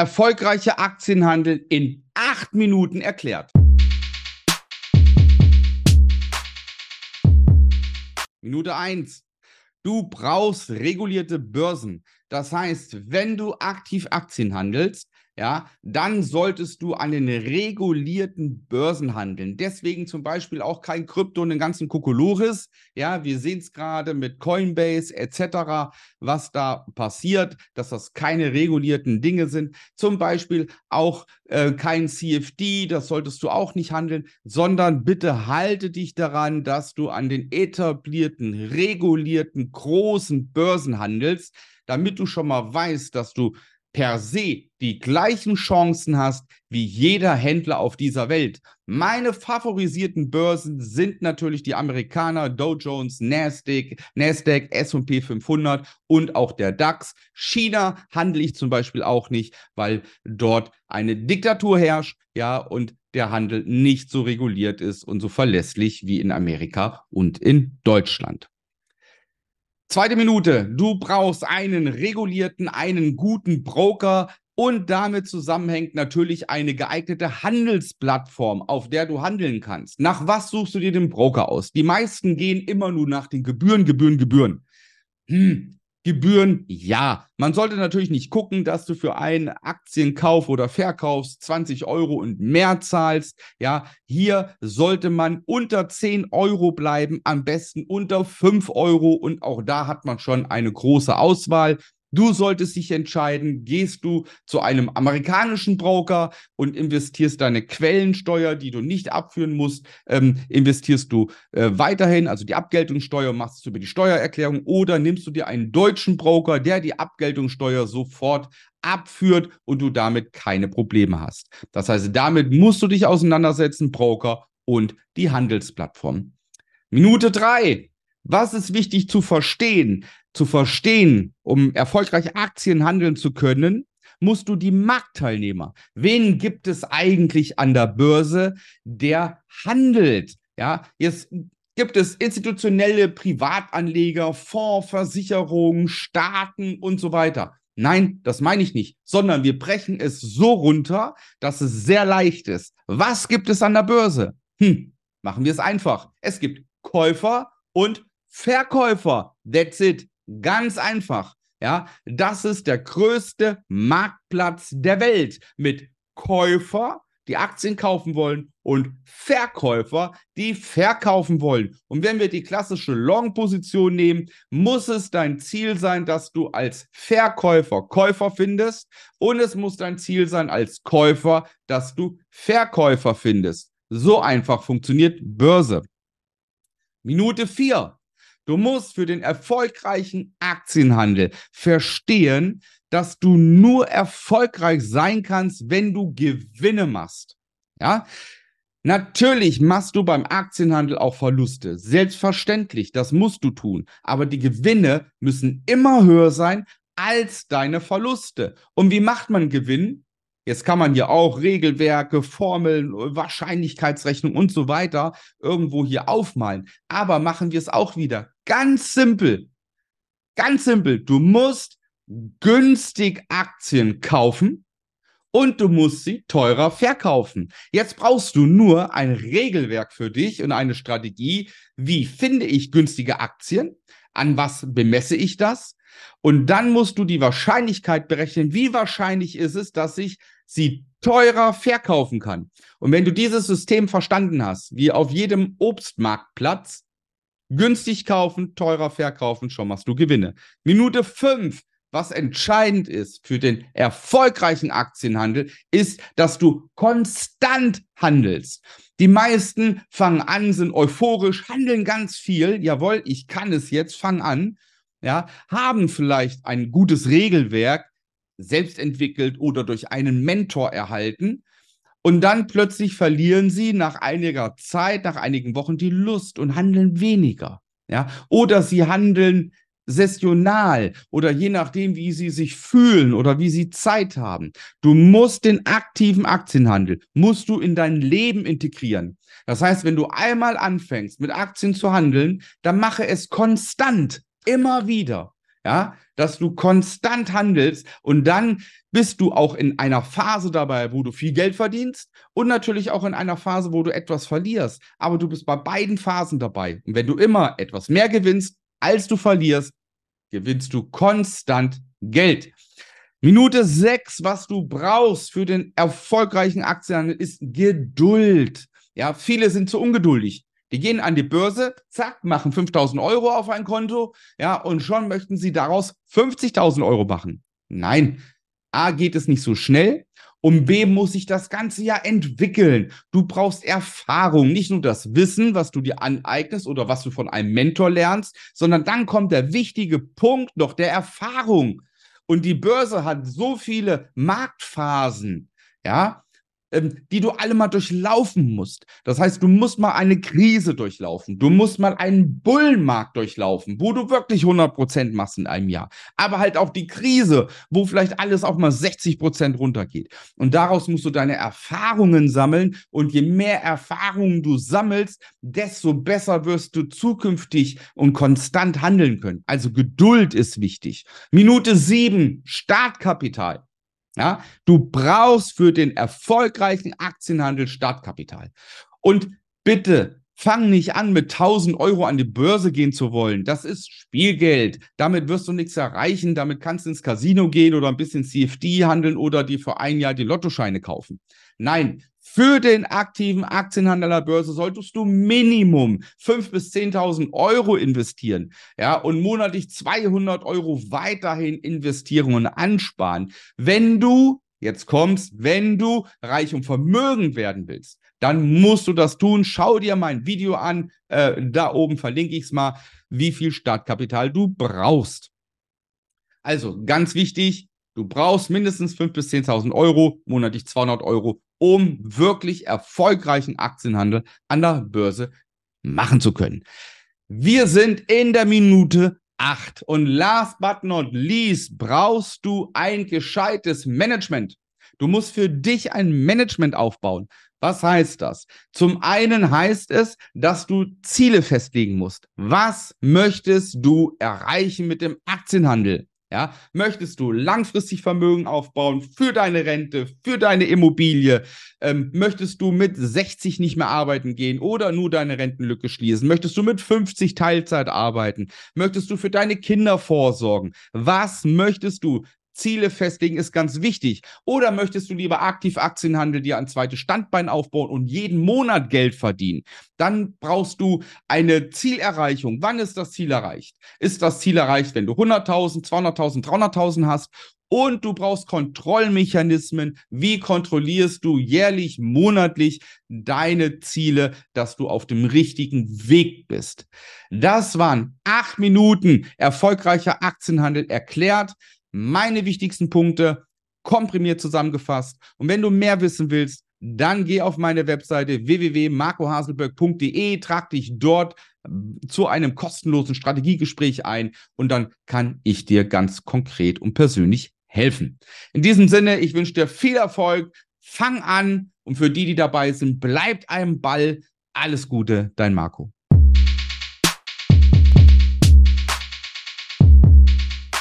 erfolgreiche Aktienhandel in acht Minuten erklärt. Minute eins: Du brauchst regulierte Börsen. Das heißt, wenn du aktiv Aktien handelst, ja, dann solltest du an den regulierten Börsen handeln. Deswegen zum Beispiel auch kein Krypto und den ganzen Kokolores. Ja, wir sehen es gerade mit Coinbase etc., was da passiert, dass das keine regulierten Dinge sind. Zum Beispiel auch äh, kein CFD, das solltest du auch nicht handeln, sondern bitte halte dich daran, dass du an den etablierten, regulierten, großen Börsen handelst, damit du schon mal weißt, dass du per se die gleichen Chancen hast wie jeder Händler auf dieser Welt. Meine favorisierten Börsen sind natürlich die Amerikaner, Dow Jones, Nasdaq, Nasdaq, S&P 500 und auch der DAX. China handle ich zum Beispiel auch nicht, weil dort eine Diktatur herrscht, ja, und der Handel nicht so reguliert ist und so verlässlich wie in Amerika und in Deutschland. Zweite Minute. Du brauchst einen regulierten, einen guten Broker und damit zusammenhängt natürlich eine geeignete Handelsplattform, auf der du handeln kannst. Nach was suchst du dir den Broker aus? Die meisten gehen immer nur nach den Gebühren, Gebühren, Gebühren. Hm, Gebühren, ja. Man sollte natürlich nicht gucken, dass du für einen Aktienkauf oder Verkauf 20 Euro und mehr zahlst. Ja, hier sollte man unter 10 Euro bleiben, am besten unter 5 Euro und auch da hat man schon eine große Auswahl. Du solltest dich entscheiden, gehst du zu einem amerikanischen Broker und investierst deine Quellensteuer, die du nicht abführen musst, ähm, investierst du äh, weiterhin, also die Abgeltungssteuer machst du über die Steuererklärung oder nimmst du dir einen deutschen Broker, der die Abgeltungssteuer sofort abführt und du damit keine Probleme hast. Das heißt, damit musst du dich auseinandersetzen, Broker und die Handelsplattform. Minute drei. Was ist wichtig zu verstehen? Zu verstehen, um erfolgreich Aktien handeln zu können, musst du die Marktteilnehmer. Wen gibt es eigentlich an der Börse, der handelt? Ja, jetzt gibt es institutionelle Privatanleger, Fonds, Versicherungen, Staaten und so weiter. Nein, das meine ich nicht, sondern wir brechen es so runter, dass es sehr leicht ist. Was gibt es an der Börse? Hm, machen wir es einfach. Es gibt Käufer und Verkäufer. That's it. Ganz einfach. Ja, das ist der größte Marktplatz der Welt mit Käufer, die Aktien kaufen wollen und Verkäufer, die verkaufen wollen. Und wenn wir die klassische Long-Position nehmen, muss es dein Ziel sein, dass du als Verkäufer Käufer findest und es muss dein Ziel sein als Käufer, dass du Verkäufer findest. So einfach funktioniert Börse. Minute 4. Du musst für den erfolgreichen Aktienhandel verstehen, dass du nur erfolgreich sein kannst, wenn du Gewinne machst. Ja? Natürlich machst du beim Aktienhandel auch Verluste. Selbstverständlich, das musst du tun. Aber die Gewinne müssen immer höher sein als deine Verluste. Und wie macht man Gewinn? Jetzt kann man hier auch Regelwerke, Formeln, Wahrscheinlichkeitsrechnung und so weiter irgendwo hier aufmalen. Aber machen wir es auch wieder ganz simpel. Ganz simpel. Du musst günstig Aktien kaufen und du musst sie teurer verkaufen. Jetzt brauchst du nur ein Regelwerk für dich und eine Strategie. Wie finde ich günstige Aktien? An was bemesse ich das? Und dann musst du die Wahrscheinlichkeit berechnen, wie wahrscheinlich ist es, dass ich sie teurer verkaufen kann. Und wenn du dieses System verstanden hast, wie auf jedem Obstmarktplatz, günstig kaufen, teurer verkaufen, schon machst du Gewinne. Minute fünf. Was entscheidend ist für den erfolgreichen Aktienhandel, ist, dass du konstant handelst. Die meisten fangen an, sind euphorisch, handeln ganz viel. Jawohl, ich kann es jetzt, fang an ja, haben vielleicht ein gutes Regelwerk selbst entwickelt oder durch einen Mentor erhalten. Und dann plötzlich verlieren sie nach einiger Zeit, nach einigen Wochen die Lust und handeln weniger. Ja, oder sie handeln sessional oder je nachdem, wie sie sich fühlen oder wie sie Zeit haben. Du musst den aktiven Aktienhandel, musst du in dein Leben integrieren. Das heißt, wenn du einmal anfängst, mit Aktien zu handeln, dann mache es konstant. Immer wieder. Ja, dass du konstant handelst und dann bist du auch in einer Phase dabei, wo du viel Geld verdienst und natürlich auch in einer Phase, wo du etwas verlierst. Aber du bist bei beiden Phasen dabei. Und wenn du immer etwas mehr gewinnst, als du verlierst, gewinnst du konstant Geld. Minute 6, was du brauchst für den erfolgreichen Aktienhandel, ist Geduld. Ja, viele sind zu ungeduldig. Die gehen an die Börse, zack, machen 5000 Euro auf ein Konto, ja, und schon möchten sie daraus 50.000 Euro machen. Nein, A geht es nicht so schnell und B muss sich das Ganze ja entwickeln. Du brauchst Erfahrung, nicht nur das Wissen, was du dir aneignest oder was du von einem Mentor lernst, sondern dann kommt der wichtige Punkt noch der Erfahrung. Und die Börse hat so viele Marktphasen, ja, die du alle mal durchlaufen musst. Das heißt, du musst mal eine Krise durchlaufen. Du musst mal einen Bullenmarkt durchlaufen, wo du wirklich 100% machst in einem Jahr. Aber halt auch die Krise, wo vielleicht alles auch mal 60% runtergeht. Und daraus musst du deine Erfahrungen sammeln. Und je mehr Erfahrungen du sammelst, desto besser wirst du zukünftig und konstant handeln können. Also Geduld ist wichtig. Minute sieben, Startkapital. Ja, du brauchst für den erfolgreichen Aktienhandel Startkapital. Und bitte fang nicht an, mit 1000 Euro an die Börse gehen zu wollen. Das ist Spielgeld. Damit wirst du nichts erreichen. Damit kannst du ins Casino gehen oder ein bisschen CFD handeln oder dir für ein Jahr die Lottoscheine kaufen. Nein, für den aktiven Aktienhandel an der Börse solltest du Minimum 5.000 bis 10.000 Euro investieren. Ja, und monatlich 200 Euro weiterhin investieren und ansparen. Wenn du, jetzt kommst, wenn du reich und vermögend werden willst, dann musst du das tun. Schau dir mein Video an. Äh, da oben verlinke ich es mal, wie viel Startkapital du brauchst. Also ganz wichtig, du brauchst mindestens 5.000 bis 10.000 Euro, monatlich 200 Euro um wirklich erfolgreichen Aktienhandel an der Börse machen zu können. Wir sind in der Minute 8 und last but not least brauchst du ein gescheites Management. Du musst für dich ein Management aufbauen. Was heißt das? Zum einen heißt es, dass du Ziele festlegen musst. Was möchtest du erreichen mit dem Aktienhandel? Ja, möchtest du langfristig Vermögen aufbauen für deine Rente, für deine Immobilie? Ähm, möchtest du mit 60 nicht mehr arbeiten gehen oder nur deine Rentenlücke schließen? Möchtest du mit 50 Teilzeit arbeiten? Möchtest du für deine Kinder vorsorgen? Was möchtest du? Ziele festlegen ist ganz wichtig. Oder möchtest du lieber aktiv Aktienhandel dir ein zweites Standbein aufbauen und jeden Monat Geld verdienen? Dann brauchst du eine Zielerreichung. Wann ist das Ziel erreicht? Ist das Ziel erreicht, wenn du 100.000, 200.000, 300.000 hast? Und du brauchst Kontrollmechanismen. Wie kontrollierst du jährlich, monatlich deine Ziele, dass du auf dem richtigen Weg bist? Das waren acht Minuten erfolgreicher Aktienhandel erklärt meine wichtigsten Punkte komprimiert zusammengefasst. Und wenn du mehr wissen willst, dann geh auf meine Webseite www.marcohaselberg.de, trag dich dort ähm, zu einem kostenlosen Strategiegespräch ein und dann kann ich dir ganz konkret und persönlich helfen. In diesem Sinne, ich wünsche dir viel Erfolg, fang an und für die, die dabei sind, bleibt einem Ball. Alles Gute, dein Marco.